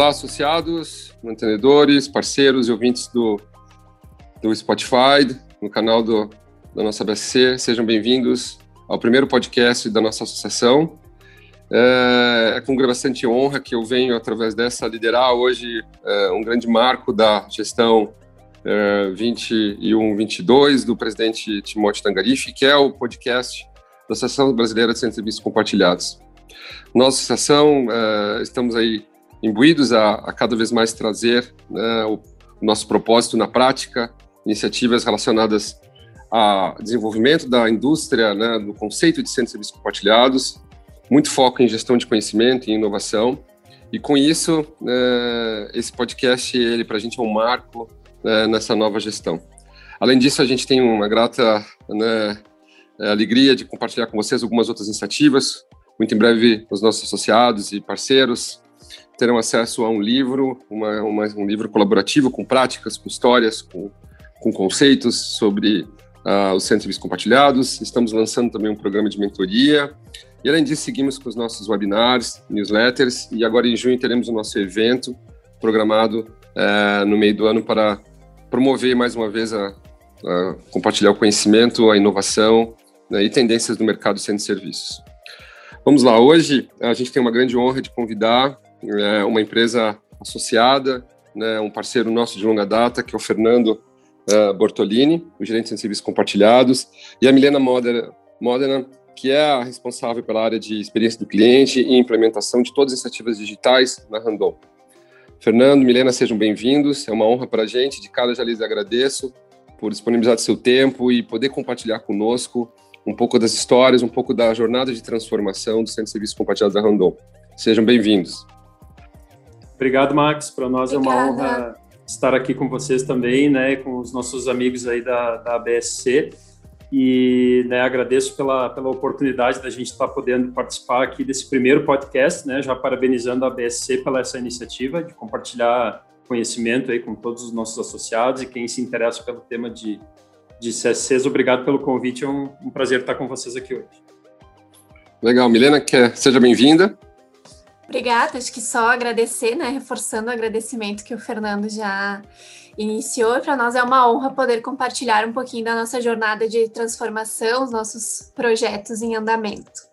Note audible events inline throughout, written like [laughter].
Olá, associados, mantenedores, parceiros e ouvintes do, do Spotify, no canal do, da nossa BSC. Sejam bem-vindos ao primeiro podcast da nossa associação. É, é, com bastante honra que eu venho, através dessa, liderar hoje é, um grande marco da gestão é, 21-22 do presidente Timóteo Tangarife, que é o podcast da Associação Brasileira de Centros de Serviços Compartilhados. Nossa associação, é, estamos aí imbuídos a, a cada vez mais trazer né, o, o nosso propósito na prática, iniciativas relacionadas ao desenvolvimento da indústria, né, do conceito de centros de serviços compartilhados, muito foco em gestão de conhecimento e inovação. E com isso, né, esse podcast, ele para a gente é um marco né, nessa nova gestão. Além disso, a gente tem uma grata né, alegria de compartilhar com vocês algumas outras iniciativas. Muito em breve, os nossos associados e parceiros terão acesso a um livro, uma, uma, um livro colaborativo com práticas, com histórias, com, com conceitos sobre uh, os centros compartilhados. Estamos lançando também um programa de mentoria. E além disso, seguimos com os nossos webinars, newsletters, e agora em junho teremos o nosso evento programado uh, no meio do ano para promover mais uma vez a, a compartilhar o conhecimento, a inovação né, e tendências do mercado de serviços. Vamos lá, hoje a gente tem uma grande honra de convidar é uma empresa associada, né, um parceiro nosso de longa data, que é o Fernando uh, Bortolini, o gerente de serviços compartilhados, e a Milena Modena, Modena, que é a responsável pela área de experiência do cliente e implementação de todas as iniciativas digitais na Randon. Fernando, Milena, sejam bem-vindos. É uma honra para a gente. De cara, já lhes agradeço por disponibilizar seu tempo e poder compartilhar conosco um pouco das histórias, um pouco da jornada de transformação do Centro de Serviços Compartilhados da Randon. Sejam bem-vindos. Obrigado, Max. Para nós Obrigada. é uma honra estar aqui com vocês também, né, com os nossos amigos aí da, da ABSC. E né, agradeço pela, pela oportunidade da gente estar podendo participar aqui desse primeiro podcast, né, já parabenizando a ABSC pela essa iniciativa de compartilhar conhecimento aí com todos os nossos associados e quem se interessa pelo tema de, de CSCs. Obrigado pelo convite, é um, um prazer estar com vocês aqui hoje. Legal, Milena, que, seja bem-vinda. Obrigada, acho que só agradecer, né? Reforçando o agradecimento que o Fernando já iniciou. Para nós é uma honra poder compartilhar um pouquinho da nossa jornada de transformação, os nossos projetos em andamento.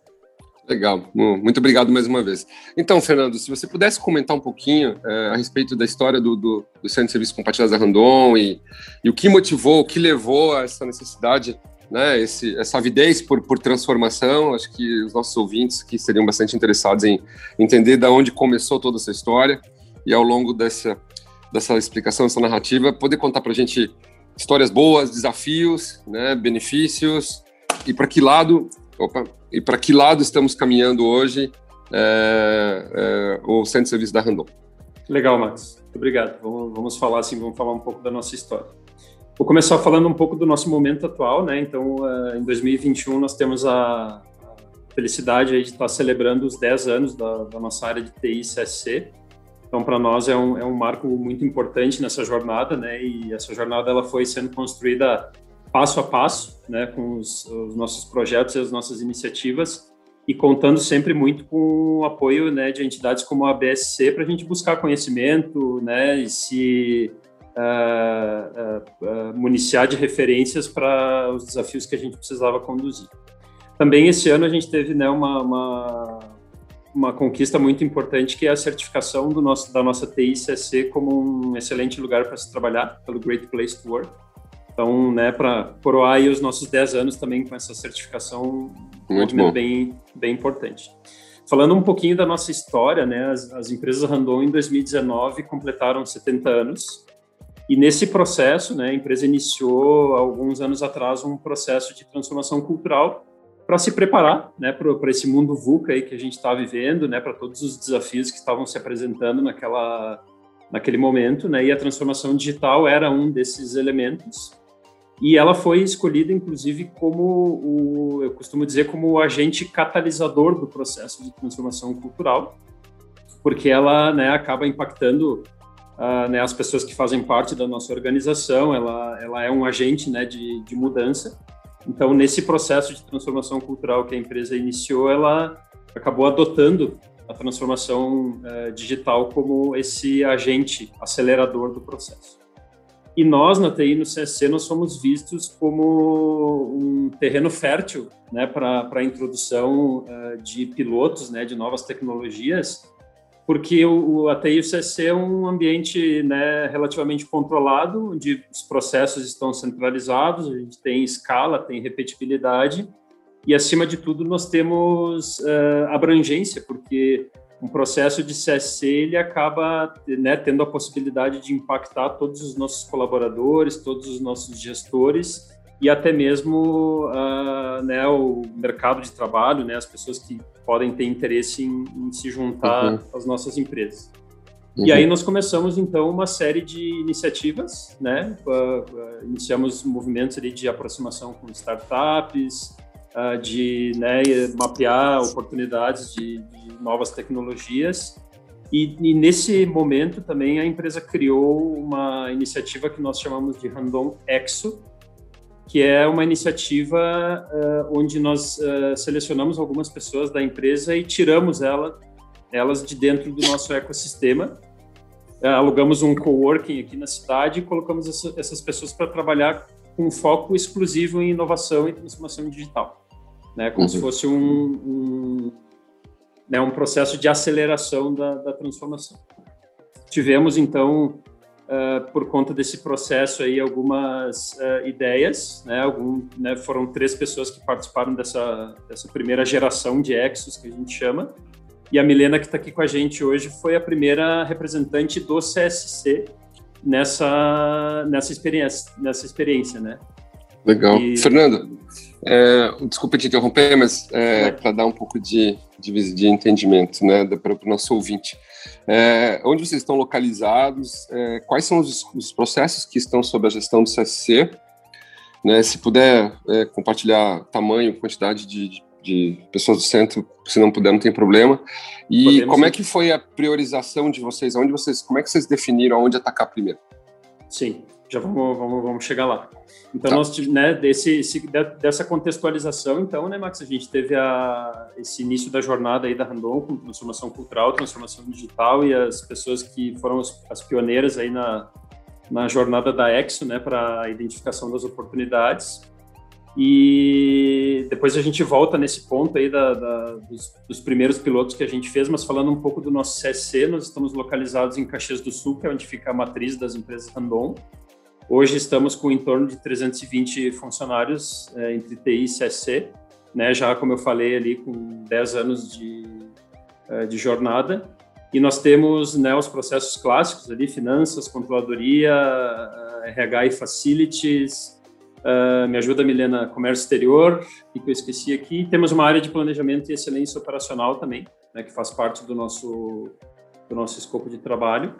Legal, muito obrigado mais uma vez. Então, Fernando, se você pudesse comentar um pouquinho é, a respeito da história do, do, do Centro de Serviços Compartilhados da Randon e, e o que motivou, o que levou a essa necessidade né, esse, essa avidez por, por transformação. Acho que os nossos ouvintes que seriam bastante interessados em entender da onde começou toda essa história e ao longo dessa, dessa explicação, dessa narrativa, poder contar para a gente histórias boas, desafios, né, benefícios e para que lado, opa, e para que lado estamos caminhando hoje é, é, o Centro de Serviço da Randon. Legal, Max. Obrigado. Vamos, vamos falar assim, vamos falar um pouco da nossa história. Vou começar falando um pouco do nosso momento atual, né? Então, uh, em 2021 nós temos a, felicidade de estar celebrando os 10 anos da, da nossa área de TI CSC. Então, para nós é um, é um marco muito importante nessa jornada, né? E essa jornada ela foi sendo construída passo a passo, né? Com os, os nossos projetos e as nossas iniciativas e contando sempre muito com o apoio né, de entidades como a BSC para a gente buscar conhecimento, né, e se uh, uh, municiar de referências para os desafios que a gente precisava conduzir. Também esse ano a gente teve né, uma, uma, uma conquista muito importante que é a certificação do nosso, da nossa TICC como um excelente lugar para se trabalhar, pelo Great Place to Work. Então, né, para coroar os nossos 10 anos também com essa certificação, muito bom. bem, bem importante. Falando um pouquinho da nossa história, né, as, as empresas Randon em 2019 completaram 70 anos e nesse processo, né, a empresa iniciou alguns anos atrás um processo de transformação cultural para se preparar, né, para esse mundo VUCA aí que a gente está vivendo, né, para todos os desafios que estavam se apresentando naquela naquele momento, né, e a transformação digital era um desses elementos. E ela foi escolhida, inclusive, como o, eu costumo dizer, como o agente catalisador do processo de transformação cultural, porque ela, né, acaba impactando uh, né, as pessoas que fazem parte da nossa organização, ela, ela é um agente né, de, de mudança. Então, nesse processo de transformação cultural que a empresa iniciou, ela acabou adotando a transformação uh, digital como esse agente acelerador do processo. E nós, na TI, no CSC, nós somos vistos como um terreno fértil né, para a introdução uh, de pilotos, né, de novas tecnologias, porque o, o CSC é um ambiente né, relativamente controlado, onde os processos estão centralizados, a gente tem escala, tem repetibilidade, e acima de tudo nós temos uh, abrangência, porque um processo de CSC ele acaba né, tendo a possibilidade de impactar todos os nossos colaboradores, todos os nossos gestores e até mesmo uh, né, o mercado de trabalho, né, as pessoas que podem ter interesse em, em se juntar uhum. às nossas empresas. Uhum. E aí nós começamos então uma série de iniciativas, né? Uh, uh, iniciamos movimentos ali de aproximação com startups, de né, mapear oportunidades de, de novas tecnologias. E, e, nesse momento também a empresa criou uma iniciativa que nós chamamos de Randon Exo, que é uma iniciativa uh, onde nós uh, selecionamos algumas pessoas da empresa e tiramos ela, elas de dentro do nosso ecossistema. Uh, alugamos um coworking aqui na cidade e colocamos essa, essas pessoas para trabalhar com foco exclusivo em inovação e transformação digital, né? Como uhum. se fosse um, um, né, um processo de aceleração da, da transformação. Tivemos então uh, por conta desse processo aí algumas uh, ideias, né? Algum, né, foram três pessoas que participaram dessa, dessa primeira geração de Exos que a gente chama. E a Milena que está aqui com a gente hoje foi a primeira representante do CSC nessa nessa experiência nessa experiência, né? Legal. E... Fernando, é, desculpa te interromper, mas é, para dar um pouco de, de, de entendimento né, para o nosso ouvinte. É, onde vocês estão localizados? É, quais são os, os, processos que estão sob a gestão do CSC? Né, se puder é, compartilhar tamanho, quantidade de, de, pessoas do centro, se não puder, não tem problema. E Podemos como é que foi a priorização de vocês? Onde vocês, como é que vocês definiram onde atacar primeiro? Sim, já vamos, vamos, vamos chegar lá. Então, tá. nós, né, desse, esse, dessa contextualização, então, né, Max, a gente teve a, esse início da jornada aí da Randon com transformação cultural, transformação digital e as pessoas que foram as, as pioneiras aí na, na jornada da Exo, né, para a identificação das oportunidades. E depois a gente volta nesse ponto aí da, da, dos, dos, primeiros pilotos que a gente fez, mas falando um pouco do nosso CSC, nós estamos localizados em Caxias do Sul, que é onde fica a matriz das empresas Randon. Hoje estamos com em torno de 320 funcionários é, entre TI e CSC, né, já como eu falei ali, com 10 anos de, é, de jornada. E nós temos né, os processos clássicos ali, finanças, controladoria, RH e facilities, Uh, me ajuda, Milena, comércio exterior, que eu esqueci aqui. Temos uma área de planejamento e excelência operacional também, né, que faz parte do nosso, do nosso escopo de trabalho.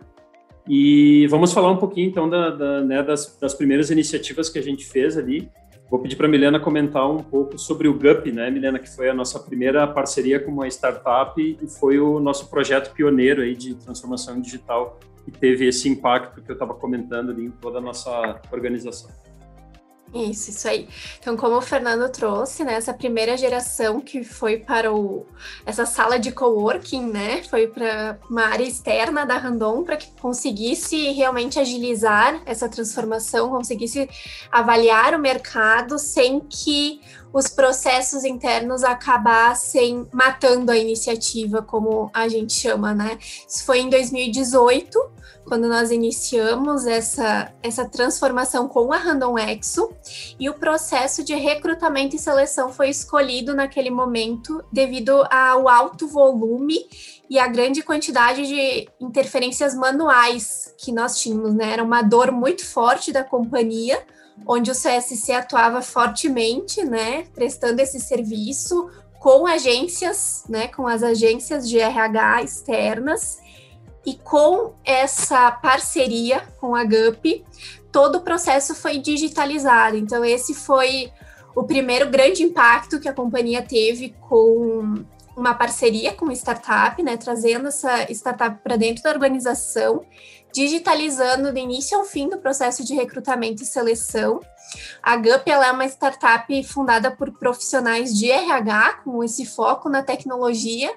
E vamos falar um pouquinho, então, da, da, né, das, das, primeiras iniciativas que a gente fez ali. Vou pedir para a Milena comentar um pouco sobre o GUP, né, Milena, que foi a nossa primeira parceria com uma startup e foi o nosso projeto pioneiro aí de transformação digital que teve esse impacto que eu estava comentando ali em toda a nossa organização. Isso, isso aí. Então, como o Fernando trouxe, né, essa primeira geração que foi para o, essa sala de coworking, né, foi para uma área externa da Randon para que conseguisse realmente agilizar essa transformação, conseguisse avaliar o mercado sem que os processos internos acabassem matando a iniciativa, como a gente chama, né? Isso foi em 2018 quando nós iniciamos essa, essa transformação com a Random Exo, e o processo de recrutamento e seleção foi escolhido naquele momento devido ao alto volume e a grande quantidade de interferências manuais que nós tínhamos, né? Era uma dor muito forte da companhia, onde o CSC atuava fortemente, né, prestando esse serviço com agências, né, com as agências de RH externas e com essa parceria com a GUP, todo o processo foi digitalizado. Então, esse foi o primeiro grande impacto que a companhia teve com, uma parceria com startup, né, trazendo essa startup para dentro da organização, digitalizando do início ao fim do processo de recrutamento e seleção. A GUP é uma startup fundada por profissionais de RH, com esse foco na tecnologia,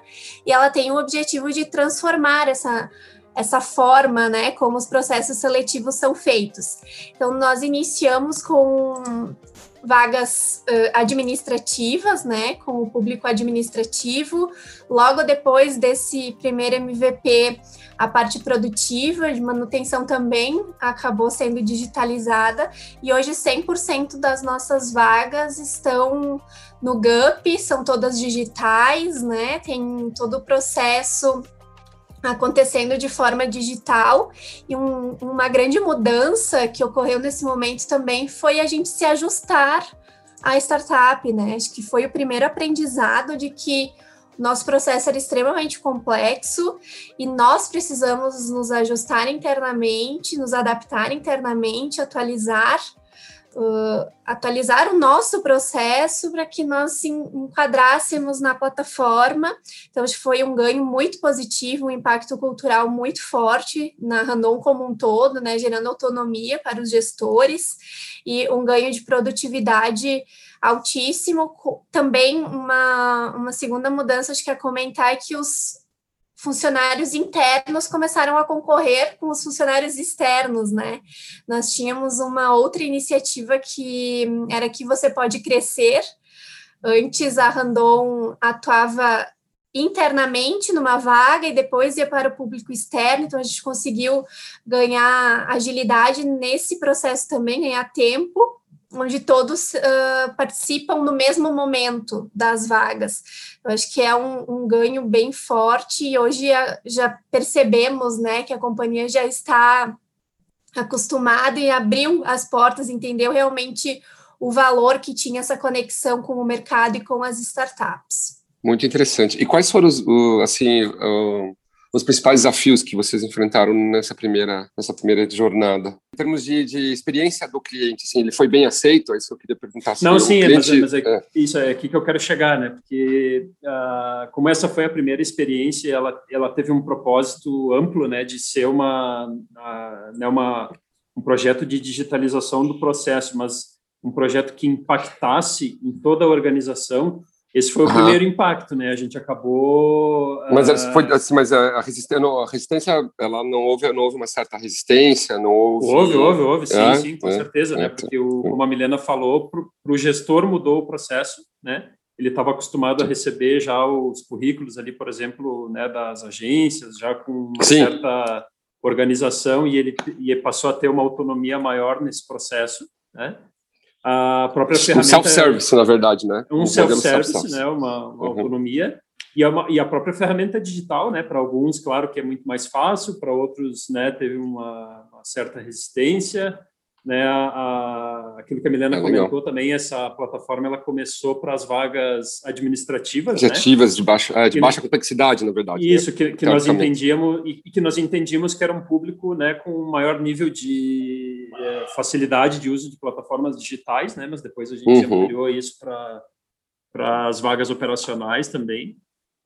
e ela tem o objetivo de transformar essa essa forma, né, como os processos seletivos são feitos. Então, nós iniciamos com vagas uh, administrativas, né, com o público administrativo. Logo depois desse primeiro MVP, a parte produtiva de manutenção também acabou sendo digitalizada e hoje 100% das nossas vagas estão no GUP, são todas digitais, né? Tem todo o processo acontecendo de forma digital e um, uma grande mudança que ocorreu nesse momento também foi a gente se ajustar à startup, né? Acho que foi o primeiro aprendizado de que nosso processo era extremamente complexo e nós precisamos nos ajustar internamente, nos adaptar internamente, atualizar uh, atualizar o nosso processo para que nós se enquadrássemos na plataforma. Então, foi um ganho muito positivo, um impacto cultural muito forte na Randon como um todo, né, gerando autonomia para os gestores e um ganho de produtividade altíssimo. Também uma, uma segunda mudança, acho que é comentar é que os funcionários internos começaram a concorrer com os funcionários externos, né? Nós tínhamos uma outra iniciativa que era que você pode crescer. Antes a Randon atuava internamente numa vaga e depois ia para o público externo, então a gente conseguiu ganhar agilidade nesse processo também, ganhar tempo onde todos uh, participam no mesmo momento das vagas. Eu acho que é um, um ganho bem forte e hoje a, já percebemos né, que a companhia já está acostumada e abriu as portas, entendeu realmente o valor que tinha essa conexão com o mercado e com as startups. Muito interessante. E quais foram os, assim, os principais desafios que vocês enfrentaram nessa primeira, nessa primeira jornada? Em termos de, de experiência do cliente, assim, ele foi bem aceito? É isso que eu queria perguntar. Não, sim, cliente, mas, é, mas é, é. isso é aqui que eu quero chegar, né? Porque uh, como essa foi a primeira experiência, ela, ela teve um propósito amplo, né, de ser uma, uh, né, uma um projeto de digitalização do processo, mas um projeto que impactasse em toda a organização esse foi o uhum. primeiro impacto, né? A gente acabou. Mas, uh... foi, assim, mas a, resistência, a resistência, ela não houve, não houve uma certa resistência, não houve. Houve, houve, houve, sim, é, sim, com é, certeza, né? é, né? Porque, o, como a Milena falou, para o gestor mudou o processo, né? Ele estava acostumado a receber já os currículos ali, por exemplo, né, das agências, já com uma sim. certa organização, e ele e passou a ter uma autonomia maior nesse processo, né? A própria ferramenta. Um self-service, na verdade, né? Um, um self-service, self né? Uma, uma uhum. autonomia. E a, é e a, própria ferramenta digital, né? Para alguns, claro que é muito mais fácil, para outros, né? Teve uma, uma certa resistência. Né, a, a, aquilo que a Milena é comentou legal. também, essa plataforma ela começou para as vagas administrativas, administrativas né? de baixa, é, de baixa complexidade, na verdade. Isso né? que, que nós entendíamos e, e, que nós entendíamos que era um público, né, com maior nível de é, facilidade de uso de plataformas digitais, né, mas depois a gente uhum. ampliou isso para para as vagas operacionais também.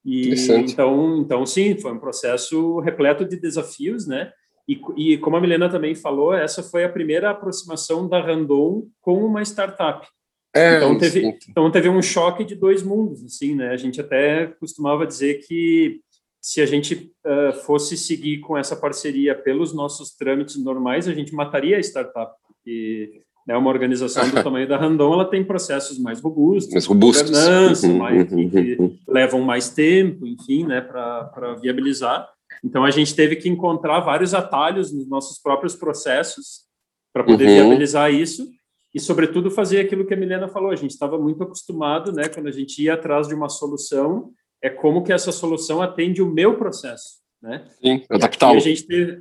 E então, então sim, foi um processo repleto de desafios, né? E, e, como a Milena também falou, essa foi a primeira aproximação da Randon com uma startup. É, então, teve, então teve um choque de dois mundos, assim, né? A gente até costumava dizer que se a gente uh, fosse seguir com essa parceria pelos nossos trâmites normais, a gente mataria a startup, porque né, uma organização do [laughs] tamanho da Randon, ela tem processos mais robustos, mais robustos. governança, uhum, mais, uhum, que, uhum. levam mais tempo, enfim, né, para viabilizar. Então, a gente teve que encontrar vários atalhos nos nossos próprios processos para poder uhum. viabilizar isso e, sobretudo, fazer aquilo que a Milena falou. A gente estava muito acostumado, né, quando a gente ia atrás de uma solução, é como que essa solução atende o meu processo. Né? Sim, adaptá-lo.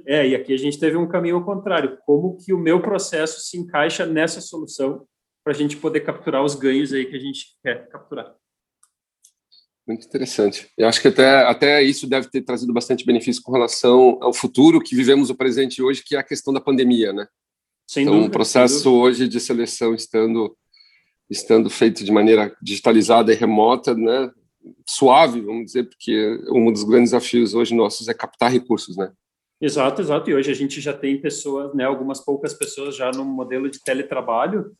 É, e aqui a gente teve um caminho ao contrário. Como que o meu processo se encaixa nessa solução para a gente poder capturar os ganhos aí que a gente quer capturar. Muito interessante. Eu acho que até, até isso deve ter trazido bastante benefício com relação ao futuro que vivemos o presente hoje, que é a questão da pandemia, né? Sem então, dúvida, o processo hoje de seleção estando estando feito de maneira digitalizada e remota, né? suave, vamos dizer, porque um dos grandes desafios hoje nossos é captar recursos, né? Exato, exato. E hoje a gente já tem pessoas, né, algumas poucas pessoas já no modelo de teletrabalho,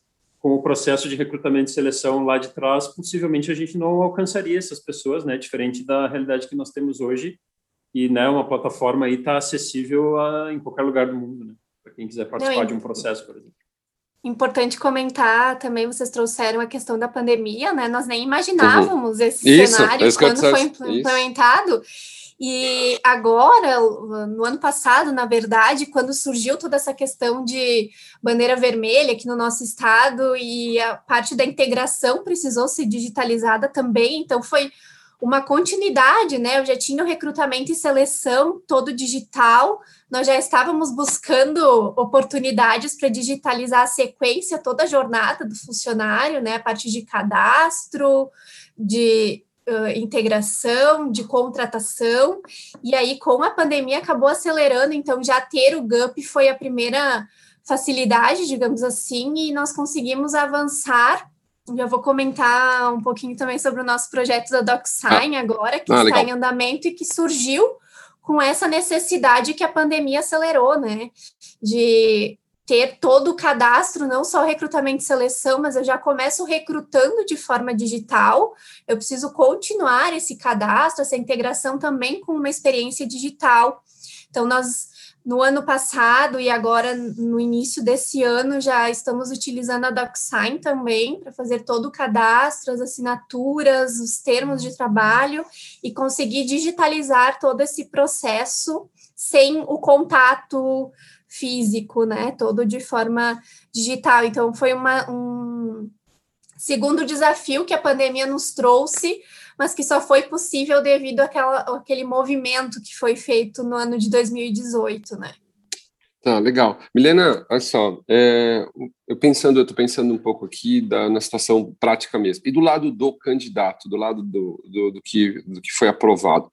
com o processo de recrutamento e seleção lá de trás, possivelmente a gente não alcançaria essas pessoas, né, diferente da realidade que nós temos hoje. E, né, uma plataforma aí está acessível a, em qualquer lugar do mundo, né, para quem quiser participar não, de um processo, por exemplo. Importante comentar também, vocês trouxeram a questão da pandemia, né? Nós nem imaginávamos uhum. esse isso, cenário quando foi implementado. Isso. E agora, no ano passado, na verdade, quando surgiu toda essa questão de bandeira vermelha aqui no nosso estado e a parte da integração precisou ser digitalizada também, então foi uma continuidade, né? Eu já tinha o recrutamento e seleção todo digital, nós já estávamos buscando oportunidades para digitalizar a sequência, toda a jornada do funcionário, né? A parte de cadastro, de uh, integração, de contratação, e aí com a pandemia acabou acelerando, então já ter o GUP foi a primeira facilidade, digamos assim, e nós conseguimos avançar. Já vou comentar um pouquinho também sobre o nosso projeto da DocSign ah, agora, que ah, está legal. em andamento e que surgiu com essa necessidade que a pandemia acelerou, né? De ter todo o cadastro, não só recrutamento e seleção, mas eu já começo recrutando de forma digital. Eu preciso continuar esse cadastro, essa integração também com uma experiência digital. Então, nós, no ano passado e agora no início desse ano, já estamos utilizando a DocSign também para fazer todo o cadastro, as assinaturas, os termos de trabalho e conseguir digitalizar todo esse processo sem o contato físico, né? Todo de forma digital. Então, foi uma, um segundo desafio que a pandemia nos trouxe, mas que só foi possível devido àquela, àquele movimento que foi feito no ano de 2018, né? Tá, legal. Milena, olha só, é, eu pensando, eu estou pensando um pouco aqui da, na situação prática mesmo. E do lado do candidato, do lado do, do, do que, do que foi aprovado,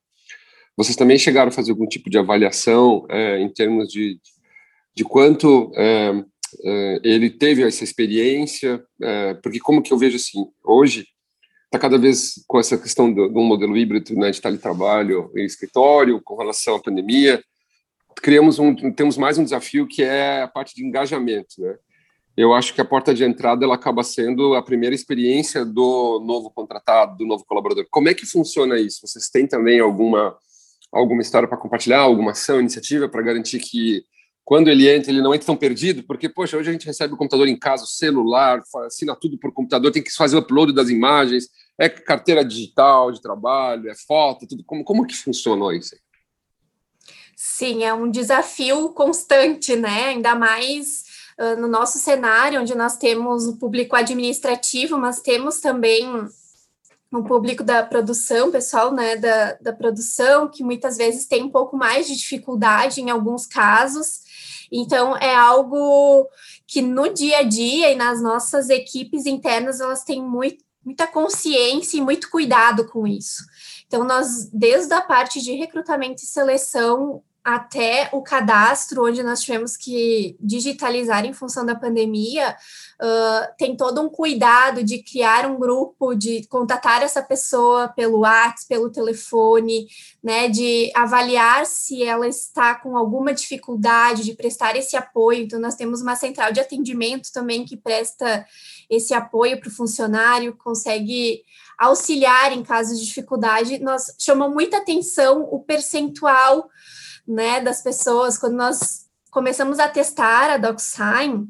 vocês também chegaram a fazer algum tipo de avaliação é, em termos de de quanto é, é, ele teve essa experiência, é, porque como que eu vejo assim, hoje está cada vez com essa questão do, um modelo híbrido né, de teletrabalho em escritório, com relação à pandemia, criamos um, temos mais um desafio que é a parte de engajamento, né? Eu acho que a porta de entrada ela acaba sendo a primeira experiência do novo contratado, do novo colaborador. Como é que funciona isso? Vocês têm também alguma alguma história para compartilhar, alguma ação, iniciativa para garantir que quando ele entra, ele não entra tão perdido, porque, poxa, hoje a gente recebe o computador em casa, o celular, assina tudo por computador, tem que fazer o upload das imagens, é carteira digital de trabalho, é foto, tudo. Como, como que funciona isso? Sim, é um desafio constante, né? Ainda mais uh, no nosso cenário, onde nós temos o público administrativo, mas temos também um público da produção, pessoal né, da, da produção, que muitas vezes tem um pouco mais de dificuldade em alguns casos. Então, é algo que no dia a dia e nas nossas equipes internas, elas têm muito, muita consciência e muito cuidado com isso. Então, nós, desde a parte de recrutamento e seleção, até o cadastro, onde nós tivemos que digitalizar em função da pandemia, uh, tem todo um cuidado de criar um grupo, de contatar essa pessoa pelo WhatsApp, pelo telefone, né, de avaliar se ela está com alguma dificuldade, de prestar esse apoio. Então, nós temos uma central de atendimento também que presta esse apoio para o funcionário, consegue auxiliar em casos de dificuldade. Nós chamou muita atenção o percentual né, das pessoas, quando nós começamos a testar a DocSign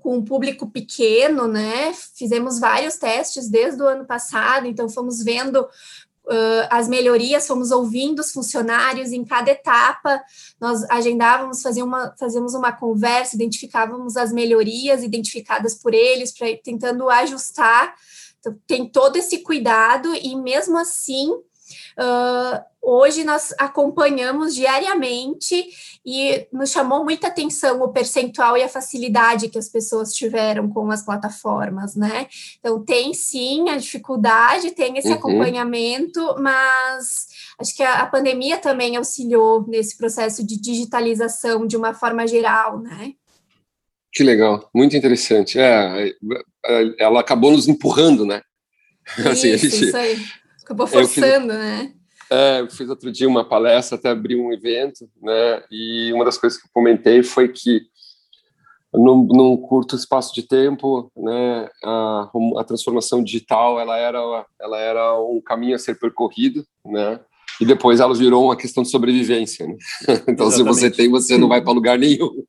com um público pequeno, né, fizemos vários testes desde o ano passado, então fomos vendo Uh, as melhorias, fomos ouvindo os funcionários em cada etapa, nós agendávamos, fazíamos uma, fazíamos uma conversa, identificávamos as melhorias identificadas por eles, pra, tentando ajustar, então, tem todo esse cuidado, e mesmo assim, Uh, hoje nós acompanhamos diariamente e nos chamou muita atenção o percentual e a facilidade que as pessoas tiveram com as plataformas, né? Então tem sim a dificuldade, tem esse uhum. acompanhamento, mas acho que a, a pandemia também auxiliou nesse processo de digitalização de uma forma geral, né? Que legal, muito interessante. É, é ela acabou nos empurrando, né? [laughs] Isso, assim, gente, isso aí Acabou forçando, fiz, né? É, eu fiz outro dia uma palestra, até abri um evento, né? E uma das coisas que eu comentei foi que num, num curto espaço de tempo, né, a, a, transformação digital ela era ela era um caminho a ser percorrido, né? E depois ela virou uma questão de sobrevivência. Né? [laughs] então, Exatamente. se você tem, você não vai para lugar nenhum.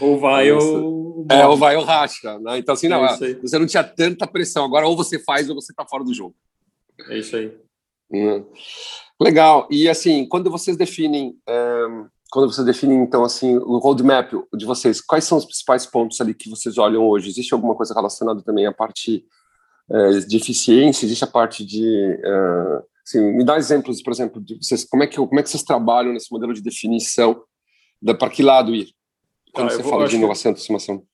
Ou vai ou. É, ou vai ou racha. Né? Então, assim, não, é você não tinha tanta pressão. Agora, ou você faz ou você está fora do jogo. É isso aí. Hum. Legal. E, assim, quando vocês definem. É, quando vocês definem, então, assim, o roadmap de vocês, quais são os principais pontos ali que vocês olham hoje? Existe alguma coisa relacionada também à parte é, de eficiência? Existe a parte de. É, assim, me dá exemplos, por exemplo, de vocês, como é que, como é que vocês trabalham nesse modelo de definição? Da, para que lado ir? Quando ah, você vou, fala de inovação e transformação.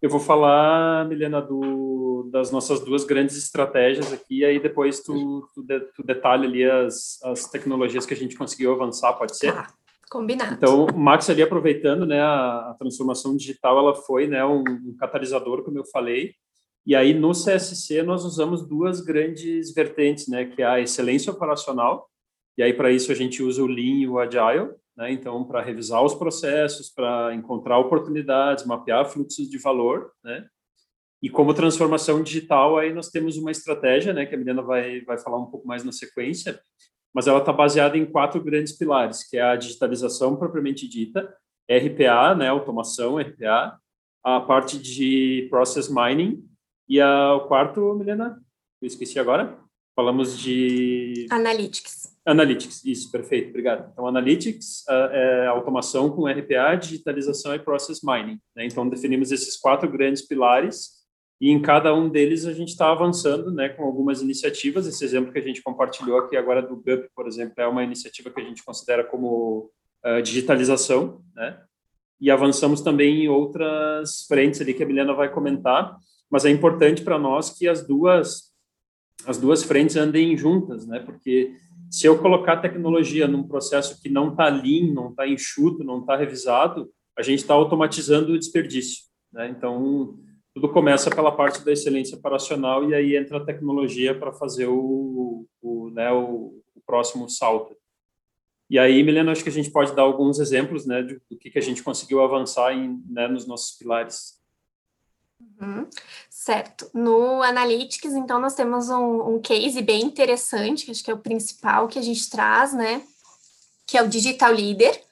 Eu vou falar, Milena, do, das nossas duas grandes estratégias aqui, e aí depois tu, tu, de, tu detalha ali as, as tecnologias que a gente conseguiu avançar, pode ser? Ah, combinado. Então, Max ali aproveitando, né, a, a transformação digital, ela foi, né, um, um catalisador, como eu falei, e aí no CSC nós usamos duas grandes vertentes, né, que é a excelência operacional, e aí para isso a gente usa o Lean e o Agile, né? Então, para revisar os processos, para encontrar oportunidades, mapear fluxos de valor, né? E como transformação digital, aí nós temos uma estratégia, né, que a Milena vai, vai falar um pouco mais na sequência, mas ela está baseada em quatro grandes pilares, que é a digitalização propriamente dita, RPA, né, automação, RPA, a parte de process mining e a, o quarto, Milena, eu esqueci agora, falamos de... Analytics. Analytics, isso, perfeito, obrigado. Então, Analytics é automação com RPA, digitalização e Process Mining. Né? Então, definimos esses quatro grandes pilares e em cada um deles a gente está avançando né, com algumas iniciativas. Esse exemplo que a gente compartilhou aqui agora do GUP, por exemplo, é uma iniciativa que a gente considera como uh, digitalização, né? E avançamos também em outras frentes ali que a Milena vai comentar, mas é importante para nós que as duas as duas frentes andem juntas, né? Porque se eu colocar tecnologia num processo que não está lean, não está enxuto, não está revisado, a gente está automatizando o desperdício. Né? Então, tudo começa pela parte da excelência operacional e aí entra a tecnologia para fazer o, o, né, o, o, próximo salto. E aí, Milena, acho que a gente pode dar alguns exemplos né, do que, que a gente conseguiu avançar em, né, nos nossos pilares. Uhum. Certo. No Analytics, então, nós temos um, um case bem interessante, que acho que é o principal que a gente traz, né? Que é o Digital Leader.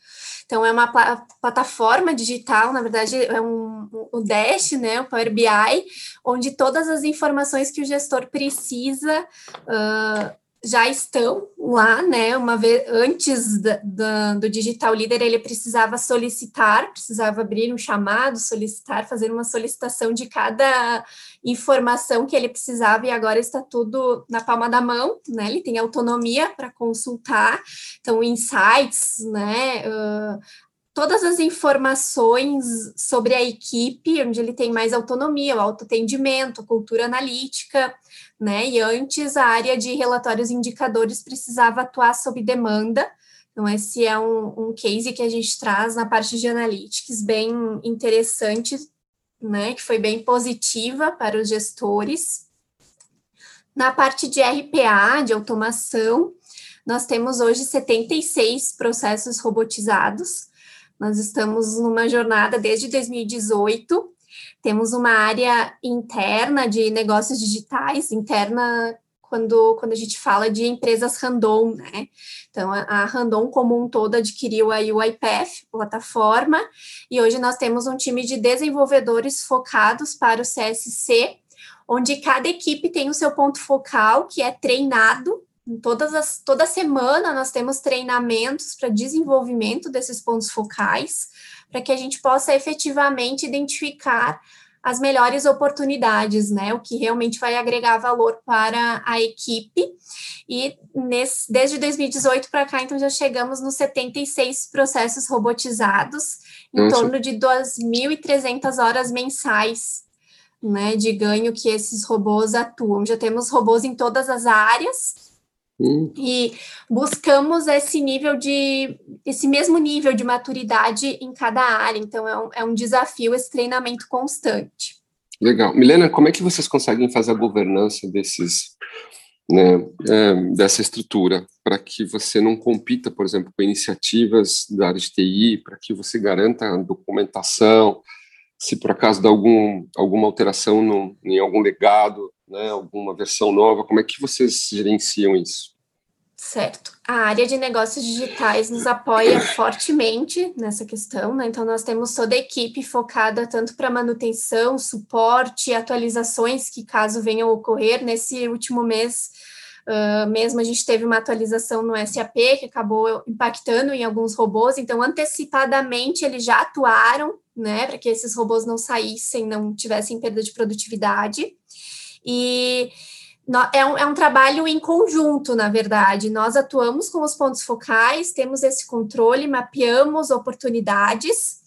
Então, é uma pl plataforma digital, na verdade, é um, o Dash, né, o Power BI, onde todas as informações que o gestor precisa uh, já estão lá, né? Uma vez antes da, da, do digital leader, ele precisava solicitar, precisava abrir um chamado, solicitar, fazer uma solicitação de cada informação que ele precisava, e agora está tudo na palma da mão, né? Ele tem autonomia para consultar, então, insights, né? Uh, todas as informações sobre a equipe, onde ele tem mais autonomia, o autoatendimento, cultura analítica, né? E antes a área de relatórios e indicadores precisava atuar sob demanda. Então, esse é um, um case que a gente traz na parte de analytics bem interessante, né? Que foi bem positiva para os gestores. Na parte de RPA, de automação, nós temos hoje 76 processos robotizados, nós estamos numa jornada desde 2018. Temos uma área interna de negócios digitais, interna quando, quando a gente fala de empresas random, né? Então, a, a random como um todo adquiriu a UiPath, plataforma, e hoje nós temos um time de desenvolvedores focados para o CSC, onde cada equipe tem o seu ponto focal, que é treinado Todas as, toda semana nós temos treinamentos para desenvolvimento desses pontos focais, para que a gente possa efetivamente identificar as melhores oportunidades, né? O que realmente vai agregar valor para a equipe. E nesse, desde 2018 para cá, então já chegamos nos 76 processos robotizados, em Nossa. torno de 2.300 horas mensais, né? De ganho que esses robôs atuam. Já temos robôs em todas as áreas Hum. E buscamos esse nível de, esse mesmo nível de maturidade em cada área. Então, é um, é um desafio esse treinamento constante. Legal. Milena, como é que vocês conseguem fazer a governança desses, né, é, dessa estrutura, para que você não compita, por exemplo, com iniciativas da área de TI, para que você garanta a documentação, se por acaso dá algum, alguma alteração no, em algum legado, né, alguma versão nova, como é que vocês gerenciam isso? Certo. A área de negócios digitais nos apoia fortemente nessa questão, né? Então, nós temos toda a equipe focada tanto para manutenção, suporte, atualizações que, caso venham a ocorrer, nesse último mês uh, mesmo, a gente teve uma atualização no SAP que acabou impactando em alguns robôs, então, antecipadamente, eles já atuaram, né, para que esses robôs não saíssem, não tivessem perda de produtividade. E é um, é um trabalho em conjunto, na verdade. Nós atuamos com os pontos focais, temos esse controle, mapeamos oportunidades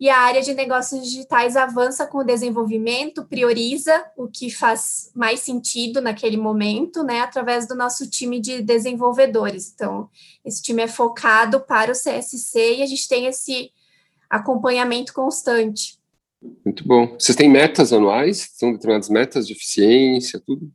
e a área de negócios digitais avança com o desenvolvimento, prioriza o que faz mais sentido naquele momento, né, através do nosso time de desenvolvedores. Então, esse time é focado para o CSC e a gente tem esse acompanhamento constante. Muito bom. Vocês têm metas anuais? São determinadas metas de eficiência, tudo?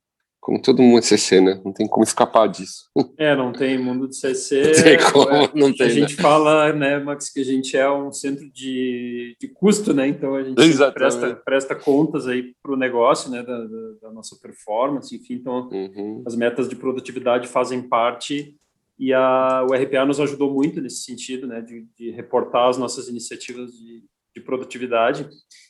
como todo mundo é CC, né? Não tem como escapar disso. [laughs] É, não tem mundo de CC. Não tem como, é, não tem. A gente né? fala, né, Max, que a gente é um centro de, de custo, né? Então a gente presta, presta contas aí para o negócio, né, da, da, da, nossa performance, enfim. Então uhum. as metas de produtividade fazem parte e a, o RPA nos ajudou muito nesse sentido, né, de, de reportar as nossas iniciativas de, de produtividade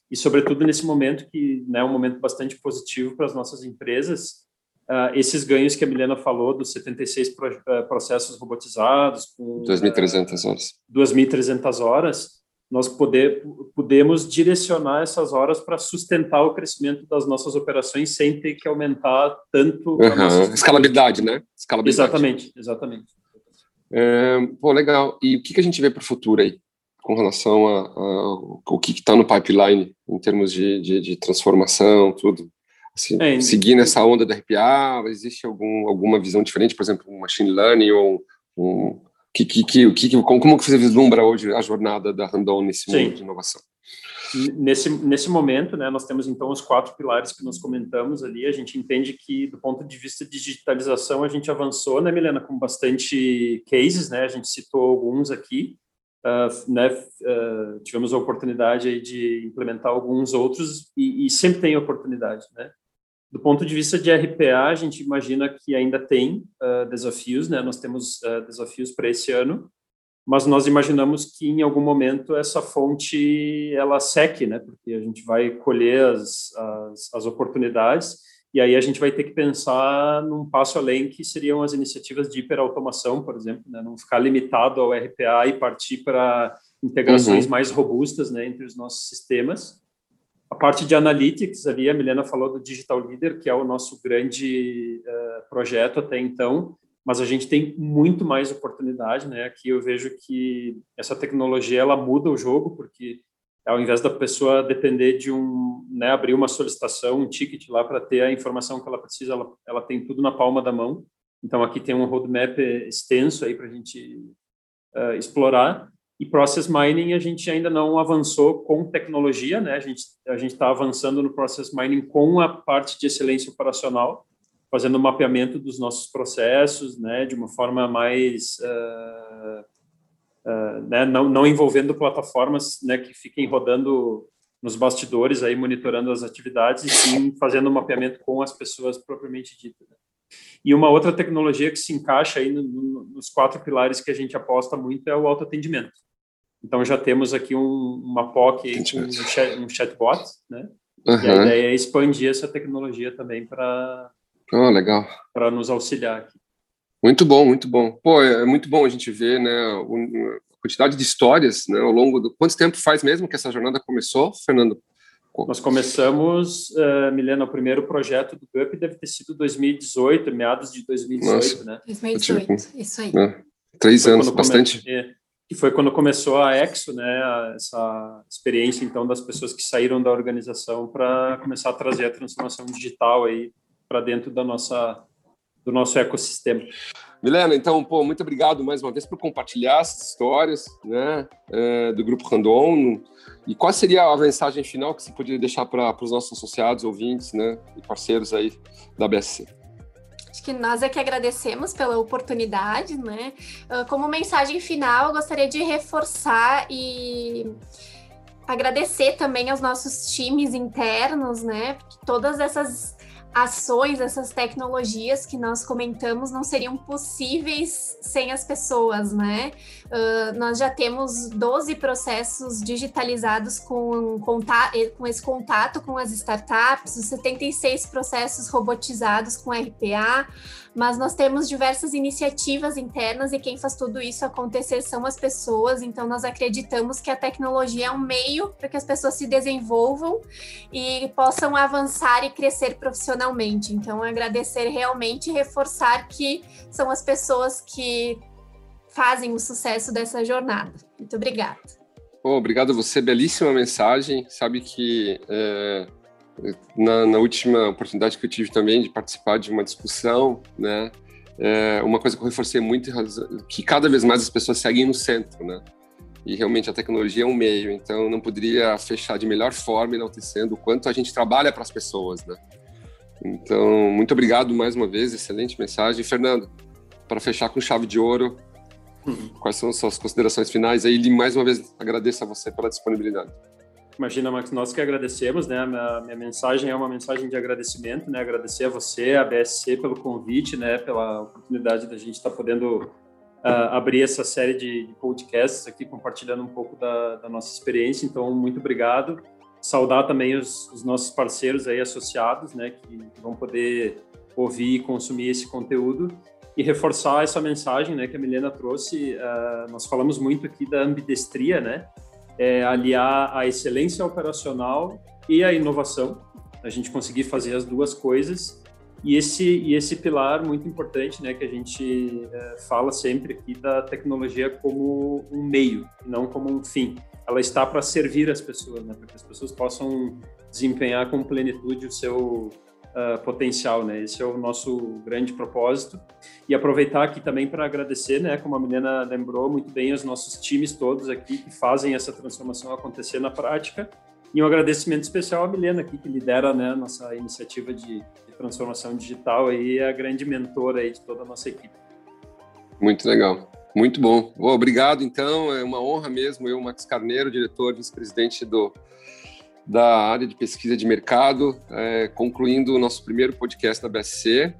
e sobretudo nesse momento que né, é um momento bastante positivo para as nossas empresas uh, esses ganhos que a Milena falou dos 76 pro, uh, processos robotizados com 2.300 horas. 2.300 horas, nós poder, podemos direcionar essas horas para sustentar o crescimento das nossas operações sem ter que aumentar tanto uhum. a escalabilidade, né? Escalabilidade. Exatamente, exatamente. É, pô, legal. E o que, que a gente vê para o futuro aí? com relação a, a o que está no pipeline em termos de, de, de transformação, tudo. Assim, é, seguir nessa onda do RPA? Existe algum, alguma visão diferente, por exemplo, um machine learning ou um, que, que, que, que, como, que você vislumbra hoje a jornada da Randon nesse Sim. mundo de inovação? Nesse, nesse momento, né, nós temos então os quatro pilares que nós comentamos ali. A gente entende que, do ponto de vista de digitalização, a gente avançou, né, Milena, com bastante cases, né? A gente citou alguns aqui. Uh, né, uh, tivemos a oportunidade aí de implementar alguns outros e, e sempre tem oportunidade, né? Do ponto de vista de RPA, a gente imagina que ainda tem uh, desafios, né? Nós temos uh, desafios para esse ano, mas nós imaginamos que em algum momento essa fonte ela seque, né? Porque a gente vai colher as, as, as oportunidades e aí a gente vai ter que pensar num passo além que seriam as iniciativas de hiperautomação, por exemplo, né? não ficar limitado ao RPA e partir para integrações uhum. mais robustas, né, entre os nossos sistemas. A parte de analytics ali, a Milena falou do Digital Leader, que é o nosso grande uh, projeto até então, mas a gente tem muito mais oportunidade, né? Aqui eu vejo que essa tecnologia ela muda o jogo, porque ao invés da pessoa depender de um, né, abrir uma solicitação, um ticket lá para ter a informação que ela precisa, ela, ela tem tudo na palma da mão. Então aqui tem um roadmap extenso aí para a gente uh, explorar. E process mining a gente ainda não avançou com tecnologia, né? A gente a gente está avançando no process mining com a parte de excelência operacional, fazendo o mapeamento dos nossos processos, né? De uma forma mais uh, uh, né? não, não envolvendo plataformas, né? Que fiquem rodando nos bastidores aí monitorando as atividades e sim fazendo o mapeamento com as pessoas propriamente ditas. Né? E uma outra tecnologia que se encaixa aí no, no, nos quatro pilares que a gente aposta muito é o autoatendimento. Então já temos aqui um, uma POC com um, chat, um chatbot, né? Uhum. E a ideia é expandir essa tecnologia também para oh, legal para nos auxiliar aqui. Muito bom, muito bom. Pô, é muito bom a gente ver, né, a quantidade de histórias, né, ao longo do quanto tempo faz mesmo que essa jornada começou, Fernando? Nós começamos, uh, Milena, o primeiro projeto do GUP deve ter sido 2018, meados de 2018, Nossa. né? 2018, isso aí. É, três foi anos, bastante. Come... Que foi quando começou a Exo, né? Essa experiência, então, das pessoas que saíram da organização para começar a trazer a transformação digital aí para dentro da nossa do nosso ecossistema. Milena, então, pô, muito obrigado mais uma vez por compartilhar essas histórias, né, é, do Grupo Randon. E qual seria a mensagem final que você poderia deixar para os nossos associados, ouvintes, né, e parceiros aí da BSC? Acho que nós é que agradecemos pela oportunidade, né? Uh, como mensagem final, eu gostaria de reforçar e agradecer também aos nossos times internos, né? Porque todas essas ações, essas tecnologias que nós comentamos não seriam possíveis sem as pessoas, né? Uh, nós já temos 12 processos digitalizados com, com esse contato com as startups, 76 processos robotizados com RPA, mas nós temos diversas iniciativas internas e quem faz tudo isso acontecer são as pessoas, então nós acreditamos que a tecnologia é um meio para que as pessoas se desenvolvam e possam avançar e crescer profissionalmente. Então, agradecer realmente e reforçar que são as pessoas que fazem o sucesso dessa jornada. Muito obrigada. Bom, obrigado a você, belíssima mensagem. Sabe que é na, na, última oportunidade que eu tive também de participar de uma discussão, né, é uma coisa que eu reforcei muito que cada vez mais as pessoas seguem no centro, né? E realmente a tecnologia é um meio, então não poderia fechar de melhor forma enaltecendo o quanto a gente trabalha para as pessoas, né? Então, muito obrigado mais uma vez, excelente mensagem. Fernando, para fechar com chave de ouro, uhum. quais são as suas considerações finais? Aí, mais uma vez, agradeço a você pela disponibilidade. Imagina, Max, nós que agradecemos, né? Minha, minha, mensagem é uma mensagem de agradecimento, né? Agradecer a você, a BSC, pelo convite, né? Pela oportunidade da gente estar tá podendo uh, abrir essa série de, de, podcasts aqui, compartilhando um pouco da, da, nossa experiência. Então, muito obrigado. Saudar também os, os nossos parceiros aí associados, né? Que, que vão poder ouvir e consumir esse conteúdo e reforçar essa mensagem, né? Que a Milena trouxe. Uh, nós falamos muito aqui da ambidestria, né? É, aliar a excelência operacional e a inovação, a gente conseguir fazer as duas coisas. E esse, e esse pilar muito importante, né, que a gente é, fala sempre aqui da tecnologia como um meio, não como um fim. Ela está para servir as pessoas, né, para que as pessoas possam desempenhar com plenitude o seu uh, potencial, né? Esse é o nosso grande propósito. E aproveitar aqui também para agradecer, né, como a Milena lembrou muito bem, os nossos times todos aqui que fazem essa transformação acontecer na prática. E um agradecimento especial à Milena aqui, que lidera né, a nossa iniciativa de, de transformação digital e é a grande mentora aí de toda a nossa equipe. Muito legal. Muito bom. bom. Obrigado, então. É uma honra mesmo. Eu, Max Carneiro, diretor, vice-presidente do da área de pesquisa de mercado, é, concluindo o nosso primeiro podcast da BSC.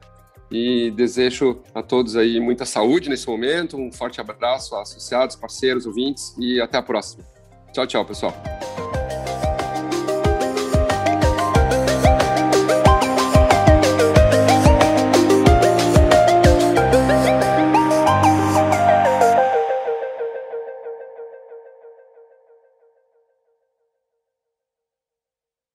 E desejo a todos aí muita saúde nesse momento, um forte abraço a associados, parceiros, ouvintes e até a próxima. Tchau, tchau, pessoal.